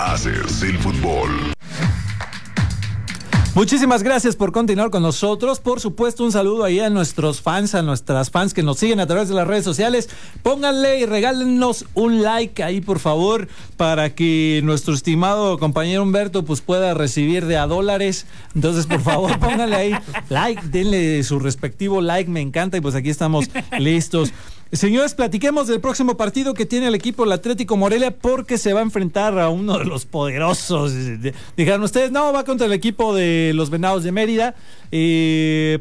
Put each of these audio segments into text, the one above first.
Haces el fútbol. Muchísimas gracias por continuar con nosotros. Por supuesto, un saludo ahí a nuestros fans, a nuestras fans que nos siguen a través de las redes sociales. Pónganle y regálenos un like ahí, por favor, para que nuestro estimado compañero Humberto pues pueda recibir de a dólares. Entonces, por favor, pónganle ahí like, denle su respectivo like, me encanta y pues aquí estamos listos. Señores, platiquemos del próximo partido que tiene el equipo el Atlético Morelia porque se va a enfrentar a uno de los poderosos. Dijeron ustedes, no, va contra el equipo de los Venados de Mérida. Eh,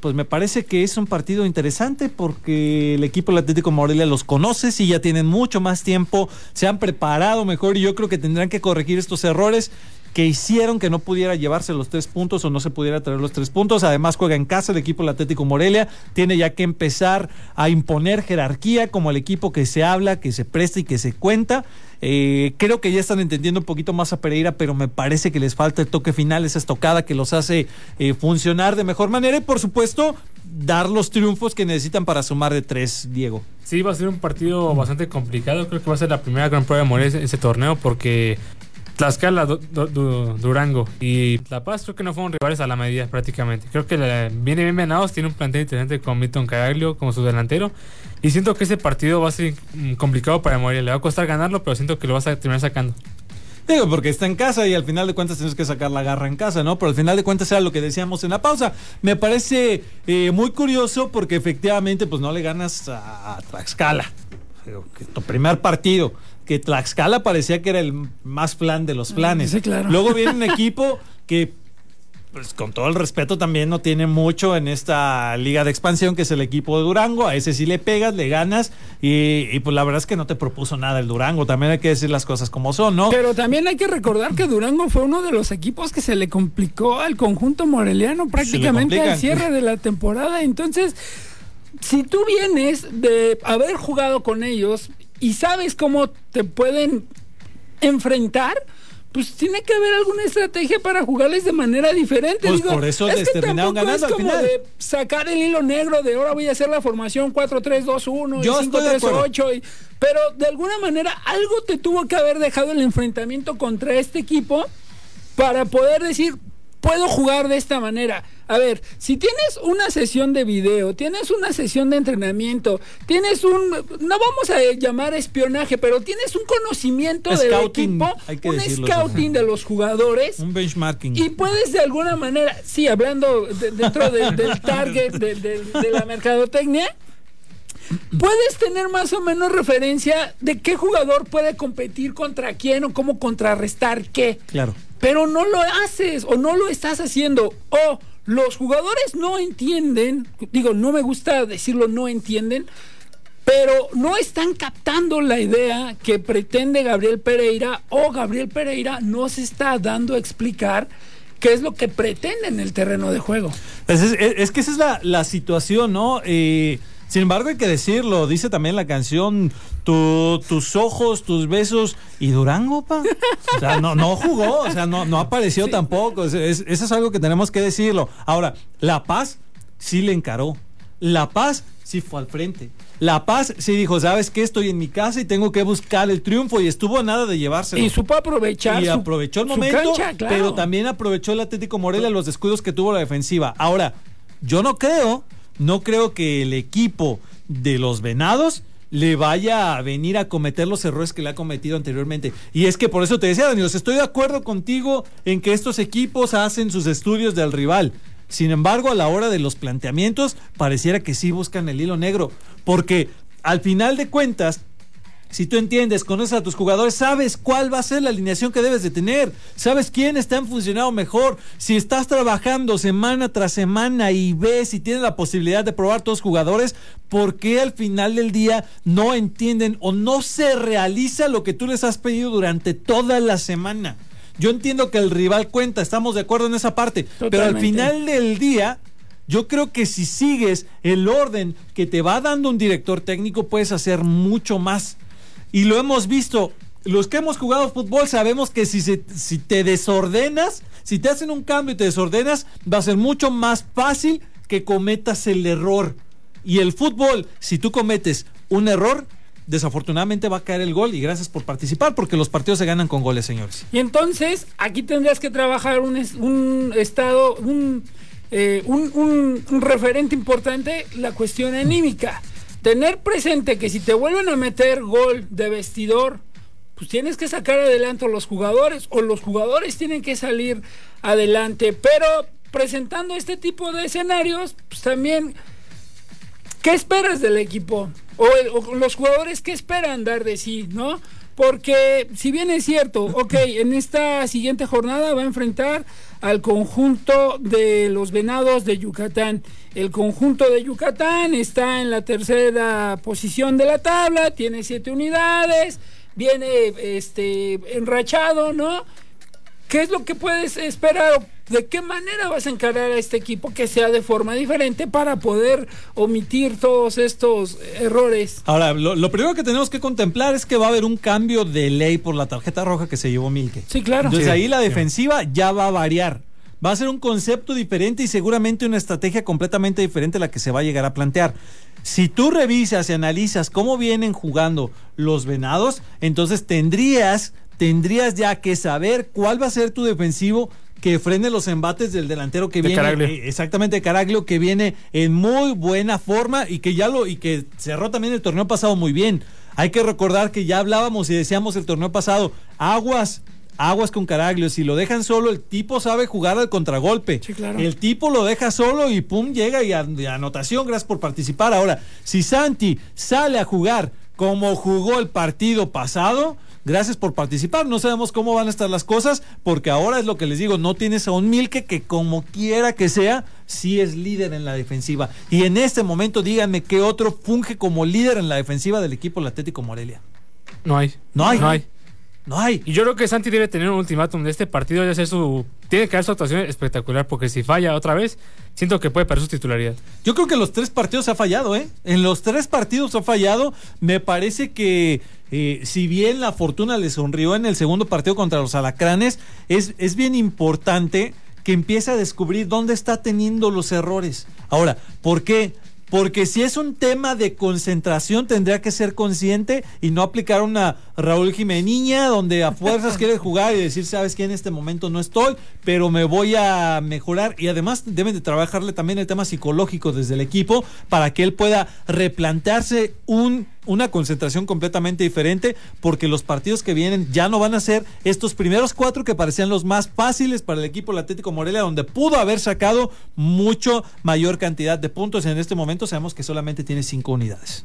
pues me parece que es un partido interesante porque el equipo del Atlético Morelia los conoce, y ya tienen mucho más tiempo, se han preparado mejor y yo creo que tendrán que corregir estos errores que hicieron que no pudiera llevarse los tres puntos o no se pudiera traer los tres puntos. Además juega en casa el equipo del Atlético Morelia, tiene ya que empezar a imponer jerarquía como el equipo que se habla, que se presta y que se cuenta. Eh, creo que ya están entendiendo un poquito más a Pereira, pero me parece que les falta el toque final, esa estocada que los hace eh, funcionar de mejor manera y por supuesto dar los triunfos que necesitan para sumar de tres, Diego. Sí, va a ser un partido bastante complicado. Creo que va a ser la primera gran prueba de Morelia ese torneo porque Tlaxcala, Durango y La Paz creo que no fueron rivales a la medida prácticamente. Creo que viene bien venados, tiene un plantel interesante con Milton Caraglio como su delantero. Y siento que ese partido va a ser mm, complicado para Morelia. Le va a costar ganarlo, pero siento que lo vas a terminar sacando. Digo, porque está en casa y al final de cuentas tienes que sacar la garra en casa, ¿no? Pero al final de cuentas era lo que decíamos en la pausa. Me parece eh, muy curioso porque efectivamente pues no le ganas a, Tlaxcala. Tu primer partido que Tlaxcala parecía que era el más plan de los planes. Sí, claro. Luego viene un equipo que, pues con todo el respeto, también no tiene mucho en esta liga de expansión, que es el equipo de Durango. A ese sí le pegas, le ganas, y, pues la verdad es que no te propuso nada el Durango. También hay que decir las cosas como son, ¿no? Pero también hay que recordar que Durango fue uno de los equipos que se le complicó al conjunto moreliano prácticamente al cierre de la temporada. Entonces si tú vienes de haber jugado con ellos y sabes cómo te pueden enfrentar, pues tiene que haber alguna estrategia para jugarles de manera diferente. Pues por eso les terminaron ganando es como de sacar el hilo negro de ahora voy a hacer la formación 4-3-2-1 y 5-3-8. Pero de alguna manera algo te tuvo que haber dejado el enfrentamiento contra este equipo para poder decir, puedo jugar de esta manera. A ver, si tienes una sesión de video, tienes una sesión de entrenamiento, tienes un, no vamos a llamar espionaje, pero tienes un conocimiento del equipo, un scouting de los jugadores, un benchmarking. Y puedes de alguna manera, sí, hablando dentro del target de la mercadotecnia, puedes tener más o menos referencia de qué jugador puede competir contra quién o cómo contrarrestar qué. Claro. Pero no lo haces o no lo estás haciendo. O los jugadores no entienden, digo, no me gusta decirlo, no entienden, pero no están captando la idea que pretende Gabriel Pereira o Gabriel Pereira no se está dando a explicar qué es lo que pretende en el terreno de juego. Pues es, que esa es la, la situación, ¿no? Eh, sin embargo, hay que decirlo, dice también la canción, tus ojos, tus besos y Durango, pa. O sea, no, no jugó, o sea, no, no apareció tampoco. eso es algo que tenemos que decirlo. Ahora, La Paz sí le encaró. La Paz sí fue al frente. La Paz sí dijo, ¿sabes qué? Estoy en mi casa y tengo que buscar el triunfo y estuvo a nada de llevárselo. Y supo aprovechar. Y aprovechó el momento, pero también aprovechó el Atlético Morelia los descuidos que tuvo la defensiva. Ahora, yo no creo no creo que el equipo de los Venados le vaya a venir a cometer los errores que le ha cometido anteriormente. Y es que por eso te decía, Daniel, estoy de acuerdo contigo en que estos equipos hacen sus estudios del rival. Sin embargo, a la hora de los planteamientos, pareciera que sí buscan el hilo negro. Porque al final de cuentas, si tú entiendes, conoces a tus jugadores, sabes cuál va a ser la alineación que debes de tener, sabes quién está en funcionado mejor. Si estás trabajando semana tras semana y ves y tienes la posibilidad de probar todos los jugadores, ¿por qué al final del día no entienden o no se realiza lo que tú les has pedido durante toda la semana? Yo entiendo que el rival cuenta, estamos de acuerdo en esa parte, pero al final del día yo creo que si sigues el orden que te va dando un director técnico, puedes hacer mucho más. Y lo hemos visto. Los que hemos jugado fútbol sabemos que si, si te desordenas, si te hacen un cambio y te desordenas, va a ser mucho más fácil que cometas el error. Y el fútbol, si tú cometes un error, desafortunadamente va a caer el gol y gracias por participar porque los partidos se ganan con goles, señores. Y entonces aquí tendrías que trabajar un, un estado, eh, un, un, referente importante, la cuestión anímica. Tener presente que si te vuelven a meter gol de vestidor, pues tienes que sacar adelante a los jugadores o los jugadores tienen que salir adelante. Pero presentando este tipo de escenarios, pues también, ¿qué esperas del equipo? o, los jugadores que esperan dar de sí, ¿no? Porque si bien es cierto, ok, en esta siguiente jornada va a enfrentar al conjunto de los Venados de Yucatán. El conjunto de Yucatán está en la tercera posición de la tabla, tiene siete unidades, viene este enrachado, ¿no? ¿Qué es lo que puedes esperar? ¿De qué manera vas a encarar a este equipo que sea de forma diferente para poder omitir todos estos errores? Ahora, lo, primero que tenemos que contemplar es que va a haber un cambio de ley por la tarjeta roja que se llevó Milke. Sí, claro. Entonces ahí la defensiva ya va a variar. Va a ser un concepto diferente y seguramente una estrategia completamente diferente a la que se va a llegar a plantear. Si tú revisas y analizas cómo vienen jugando los venados, entonces tendrías tendrías ya que saber cuál va a ser tu defensivo que frene los embates del delantero que viene eh, exactamente Caraglio que viene en muy buena forma y que ya lo y que cerró también el torneo pasado muy bien. Hay que recordar que ya hablábamos y decíamos el torneo pasado, aguas aguas con Caraglio. Si lo dejan solo, el tipo sabe jugar al contragolpe. El tipo lo deja solo y pum, llega y anotación. Gracias por participar. Ahora, si Santi sale a jugar como jugó el partido pasado, Gracias por participar. No sabemos cómo van a estar las cosas, porque ahora es lo que les digo, no tienes a un Milke que como quiera que sea, sí es líder en la defensiva. Y en este momento díganme qué otro funge como líder en la defensiva del equipo Atlético Morelia. No hay. No hay. No hay. No hay. Y yo creo que Santi debe tener un ultimátum de este partido y hacer su. Tiene que dar su actuación espectacular, porque si falla otra vez, siento que puede perder su titularidad. Yo creo que en los tres partidos ha fallado, ¿eh? En los tres partidos ha fallado. Me parece que eh, si bien la fortuna le sonrió en el segundo partido contra los alacranes, es, es bien importante que empiece a descubrir dónde está teniendo los errores. Ahora, ¿por qué? Porque si es un tema de concentración, tendría que ser consciente y no aplicar una Raúl Jiménez donde a fuerzas quiere jugar y decir, sabes que en este momento no estoy, pero me voy a mejorar. Y además deben de trabajarle también el tema psicológico desde el equipo para que él pueda replantearse un una concentración completamente diferente porque los partidos que vienen ya no van a ser estos primeros cuatro que parecían los más fáciles para el equipo del Atlético Morelia donde pudo haber sacado mucho mayor cantidad de puntos. En este momento sabemos que solamente tiene cinco unidades.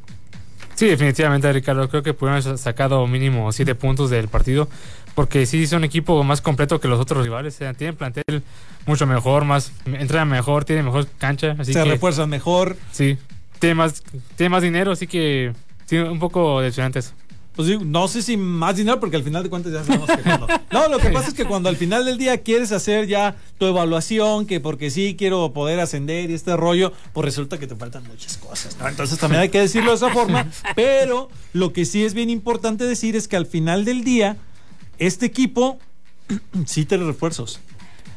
Sí, definitivamente, Ricardo. Creo que pudieron haber sacado mínimo siete puntos del partido. Porque sí es un equipo más completo que los otros rivales. tienen plantel mucho mejor, más entrenan mejor, tienen mejor cancha. Así Se refuerzan mejor. Sí, tiene más, tiene más dinero, así que Sí, un poco decepcionante eso. Pues sí, no sé si más dinero, porque al final de cuentas ya sabemos que no. No, lo que pasa es que cuando al final del día quieres hacer ya tu evaluación, que porque sí quiero poder ascender y este rollo, pues resulta que te faltan muchas cosas, ¿no? Entonces también hay que decirlo de esa forma, pero lo que sí es bien importante decir es que al final del día, este equipo sí tiene refuerzos.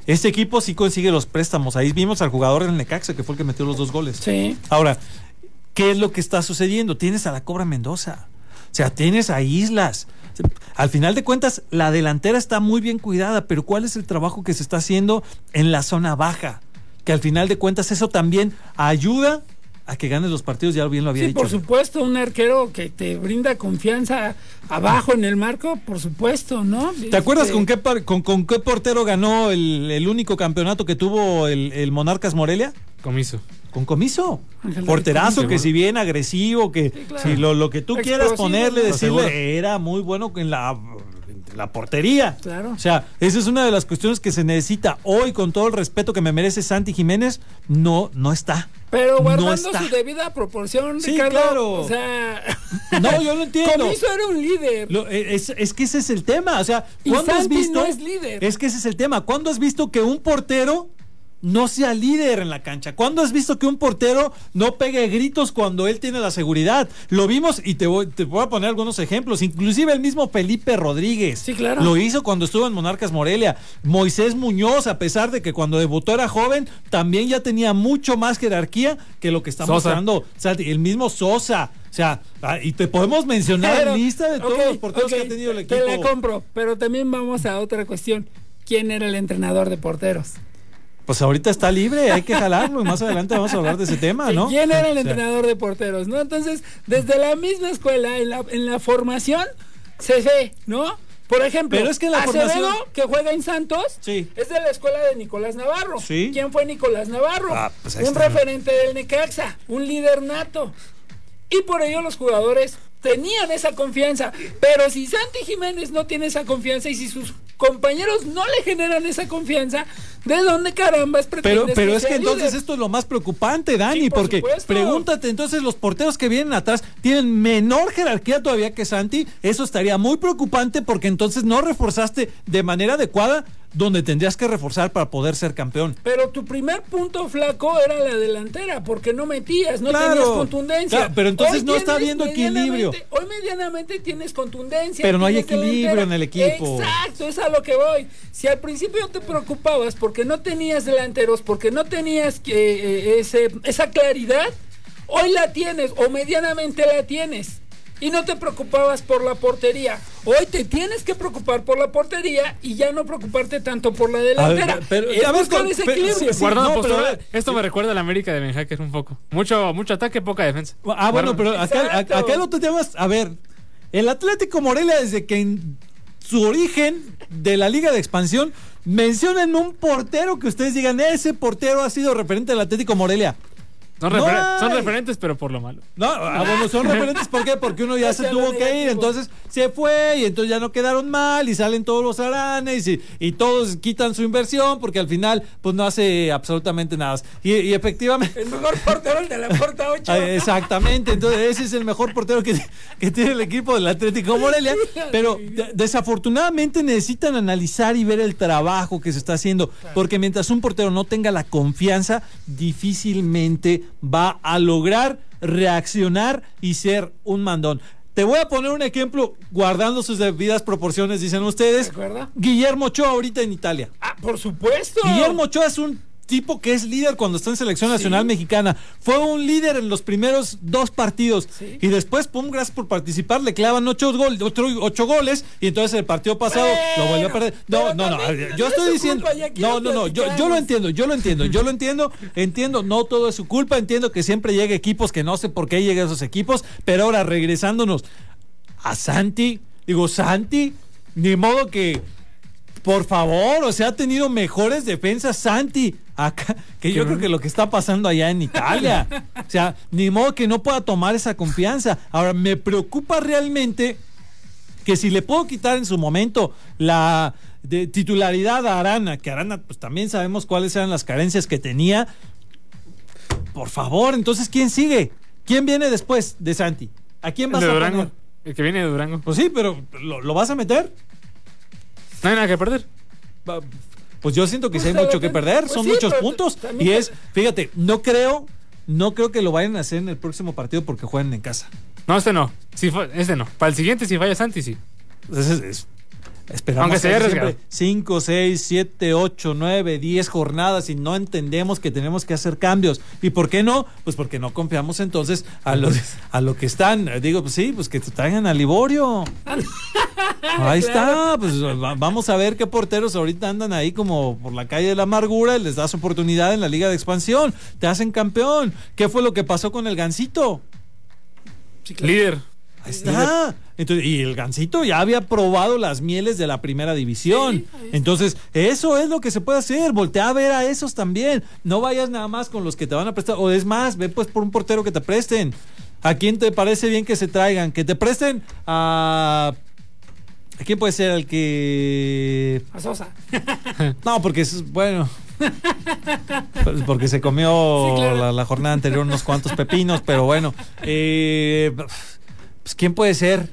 Este equipo sí consigue los préstamos. Ahí vimos al jugador del Necaxa, que fue el que metió los dos goles. Sí. Ahora, ¿Qué es lo que está sucediendo? Tienes a la Cobra Mendoza. O sea, tienes a Islas. Al final de cuentas, la delantera está muy bien cuidada, pero ¿cuál es el trabajo que se está haciendo en la zona baja? Que al final de cuentas eso también ayuda a que ganes los partidos, ya bien lo había sí, dicho. Por supuesto, un arquero que te brinda confianza abajo en el marco, por supuesto, ¿no? ¿Te acuerdas este con qué, con, qué portero ganó el, único campeonato que tuvo el, el Monarcas Morelia? Comiso con comiso. Porterazo que si bien agresivo, que si lo, lo, que tú quieras ponerle, decirle, era muy bueno en la, la portería. Claro. O sea, esa es una de las cuestiones que se necesita hoy, con todo el respeto que me merece Santi Jiménez, no, no está. Pero guardando su debida proporción, sí, Claro. O sea. No, yo lo entiendo. Comiso era un líder. E, es, es, que ese es el tema. O sea, ¿cuándo has visto? es líder. Es que ese es el tema. ¿Cuándo has visto que un portero no sea líder en la cancha. ¿Cuándo has visto que un portero no pegue gritos cuando él tiene la seguridad? Lo vimos y te voy, te voy a poner algunos ejemplos. Inclusive el mismo Felipe Rodríguez. Sí, claro. Lo hizo cuando estuvo en Monarcas Morelia. Moisés Muñoz, a pesar de que cuando debutó era joven, también ya tenía mucho más jerarquía que lo que está mostrando. O sea, el mismo Sosa. O sea, ah, y te podemos mencionar la lista de todos los porteros que ha tenido el equipo. Te la compro, pero también vamos a otra cuestión. ¿Quién era el entrenador de porteros? Pues ahorita está libre, hay que jalarlo y más adelante vamos a hablar de ese tema, ¿no? ¿Quién era el entrenador de porteros, no? Entonces, desde la misma escuela, en la, en la formación, se ve, ¿no? Por ejemplo, Pero es que la Acevedo, formación... que juega en Santos, Sí. es de la escuela de Nicolás Navarro. Sí. ¿Quién fue Nicolás Navarro? Ah, pues un está. referente del Necaxa, un líder nato. Y por ello los jugadores tenían esa confianza. Pero si Santi Jiménez no tiene esa confianza y si sus compañeros no le generan esa confianza, ¿de dónde carambas Pero, pretendes pero es que entonces líder? esto es lo más preocupante, Dani, Sí, por porque supuesto. pregúntate entonces los porteros que vienen atrás tienen menor jerarquía todavía que Santi, eso estaría muy preocupante porque entonces no reforzaste de manera adecuada donde tendrías que reforzar para poder ser campeón. Pero tu primer punto flaco era la delantera, porque no metías, no Claro. tenías contundencia. Claro, pero entonces Hoy no está habiendo equilibrio. Hoy medianamente tienes contundencia. Pero no hay equilibrio delantera. en el equipo. Exacto, es a lo que voy. Si al principio te preocupabas porque no tenías delanteros, porque no tenías eh, eh, ese, esa claridad, hoy la tienes o medianamente la tienes. Y no te preocupabas por la portería. Hoy te tienes que preocupar por la portería y ya no preocuparte tanto por la delantera. pero- es buscar ese equilibrio. sí, no, postura, esto me recuerda a la América de Ben Hacker un poco. Mucho, mucho ataque, poca defensa. Ah, bueno, pero acá, Exacto. acá lo temas, a ver, el Atlético Morelia desde que en su origen de la Liga de Expansión mencionen un portero que ustedes digan, ese portero ha sido referente del Atlético Morelia. Son, No referentes, pero por lo malo. No, ah, bueno, son referentes, ¿por qué? Porque uno ya se tuvo que ir, entonces se fue y entonces ya no quedaron mal y salen todos los aranes y, y todos quitan su inversión porque al final pues no hace absolutamente nada. Y, y efectivamente... El mejor portero, el de la puerta 8. Ah, Exactamente, entonces ese es el mejor portero que, que tiene el equipo del Atlético Morelia, pero de- desafortunadamente necesitan analizar y ver el trabajo que se está haciendo, porque mientras un portero no tenga la confianza, difícilmente va a lograr reaccionar y ser un mandón. Te voy a poner un ejemplo guardando sus debidas proporciones, dicen ustedes. ¿Recuerda? Guillermo Ochoa ahorita en Italia. Ah, por supuesto. Guillermo Ochoa es un tipo que es líder cuando está en selección nacional mexicana. Fue un líder en los primeros dos partidos. Sí. Y después, pum, gracias por participar, le clavan ocho, gol, otro- ocho goles. Y entonces el partido pasado lo volvió a perder. No, no, no. también Yo estoy diciendo. No, no, no. Yo, yo lo entiendo, yo lo entiendo, yo lo entiendo. Entiendo, no todo es su culpa. Entiendo que siempre llega equipos que no sé por qué llegan esos equipos. Pero ahora regresándonos a Santi, digo, Santi, ni modo que por favor, o sea, ha tenido mejores defensas Santi acá que yo creo que lo que está pasando allá en Italia. O sea, ni modo que no pueda tomar esa confianza. Ahora, me preocupa realmente que si le puedo quitar en su momento la de titularidad a Arana, que Arana, pues también sabemos cuáles eran las carencias que tenía. Por favor, entonces, ¿quién sigue? ¿Quién viene después de Santi? ¿A quién vas de a Durango. poner? El que viene de Durango. Pues sí, pero ¿lo, lo vas a meter? No hay nada que perder. Pues yo siento que sí hay mucho que perder, pues son sí, muchos puntos. Y es, fíjate, no creo, no creo que lo vayan a hacer en el próximo partido porque juegan en casa. No, este no. Si este no. Para el siguiente, si falla Santi, sí. Entonces, es- esperamos Aunque sea siempre 5, 6, 7, 8, 9, 10 jornadas y no entendemos que tenemos que hacer cambios. ¿Y por qué no? Pues porque no confiamos entonces a los a lo que están. Digo, pues sí, pues que te traigan a Liborio. Ahí está, pues va- vamos a ver qué porteros ahorita andan ahí como por la calle de la amargura y les das oportunidad en la liga de expansión, te hacen campeón. ¿Qué fue lo que pasó con el Gancito? Líder. Ahí está. Entonces, y el Gancito ya había probado las mieles de la primera división. Sí. Entonces, eso es lo que se puede hacer. Voltea a ver a esos también. No vayas nada más con los que te van a prestar. O es más, ve pues por un portero que te presten. ¿A quién te parece bien que se traigan? Que te presten a. ¿A quién puede ser el que.? A Sosa. No, porque es. Bueno. Pues porque se comió Sí, claro. la, la jornada anterior unos cuantos pepinos, pero bueno. Eh, pues, ¿quién puede ser?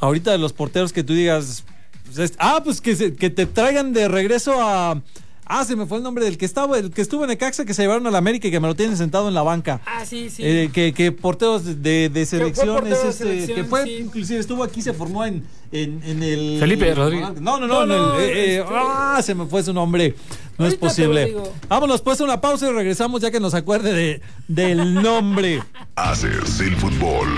Ahorita de los porteros que tú digas. pues, es- ah, pues que, se- que te traigan de regreso a, Ah, se me fue el nombre del que estaba, el que estuvo en Ecaxa, que se llevaron a la América y que me lo tienen sentado en la banca. Ah, sí, sí. Eh, que, que porteos de, de selecciones, este, que fue, inclusive estuvo aquí, se formó en, en, en el... Felipe Rodríguez. No, no, no, no, el, eh, eh, este, ah, se me fue su nombre. No es posible. Vámonos pues a una pausa y regresamos ya que nos acuerde de, del nombre. Haces el fútbol.